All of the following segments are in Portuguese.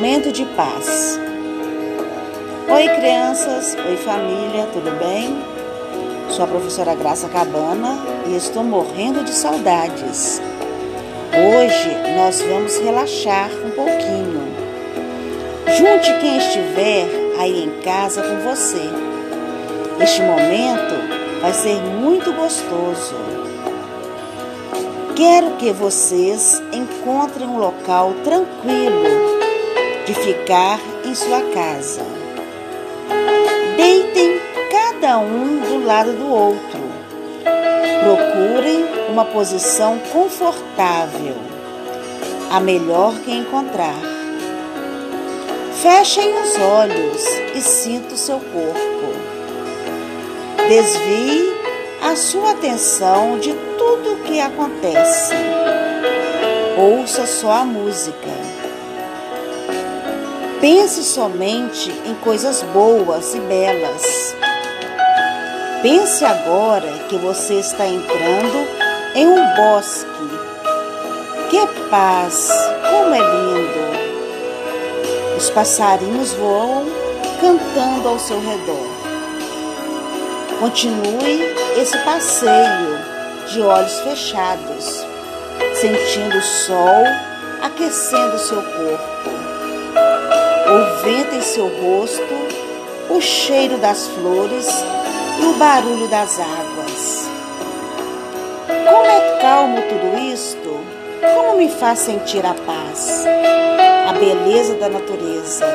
Momento de paz. Oi, crianças. Oi, família. Tudo bem? Sou a professora Graça Cabana e estou morrendo de saudades. Hoje nós vamos relaxar um pouquinho. Junte quem estiver aí em casa com você. Este momento vai ser muito gostoso. Quero que vocês encontrem um local tranquilo de ficar em sua casa. Deitem cada um do lado do outro. Procurem uma posição confortável, a melhor que encontrar. Fechem os olhos e sinta o seu corpo. Desvie a sua atenção de tudo o que acontece. Ouça só a música. Pense somente em coisas boas e belas. Pense agora que você está entrando em um bosque. Que paz! Como é lindo! Os passarinhos voam cantando ao seu redor. Continue esse passeio de olhos fechados, sentindo o sol aquecendo seu corpo, o vento em seu rosto, o cheiro das flores e o barulho das águas. Como é calmo tudo isto? Como me faz sentir a paz, a beleza da natureza?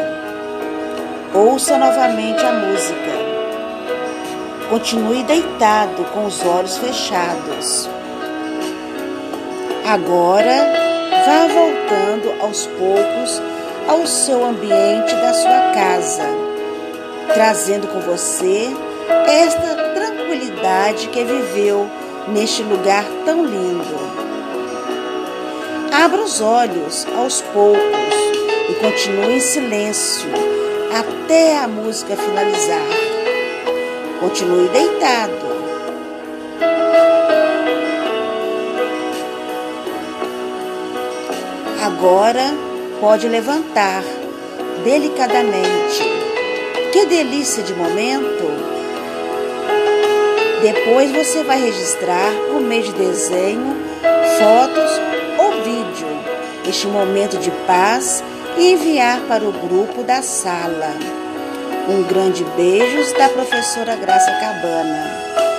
Ouça novamente a música. Continue deitado com os olhos fechados. Agora, vá voltando aos poucos ao seu ambiente da sua casa, trazendo com você esta tranquilidade que viveu neste lugar tão lindo. Abra os olhos aos poucos e continue em silêncio até a música finalizar. Continue deitado. Agora pode levantar delicadamente. Que delícia de momento! Depois você vai registrar por meio de desenho, fotos ou vídeo este momento de paz e enviar para o grupo da sala. Um grande beijo da professora Graça Cabana.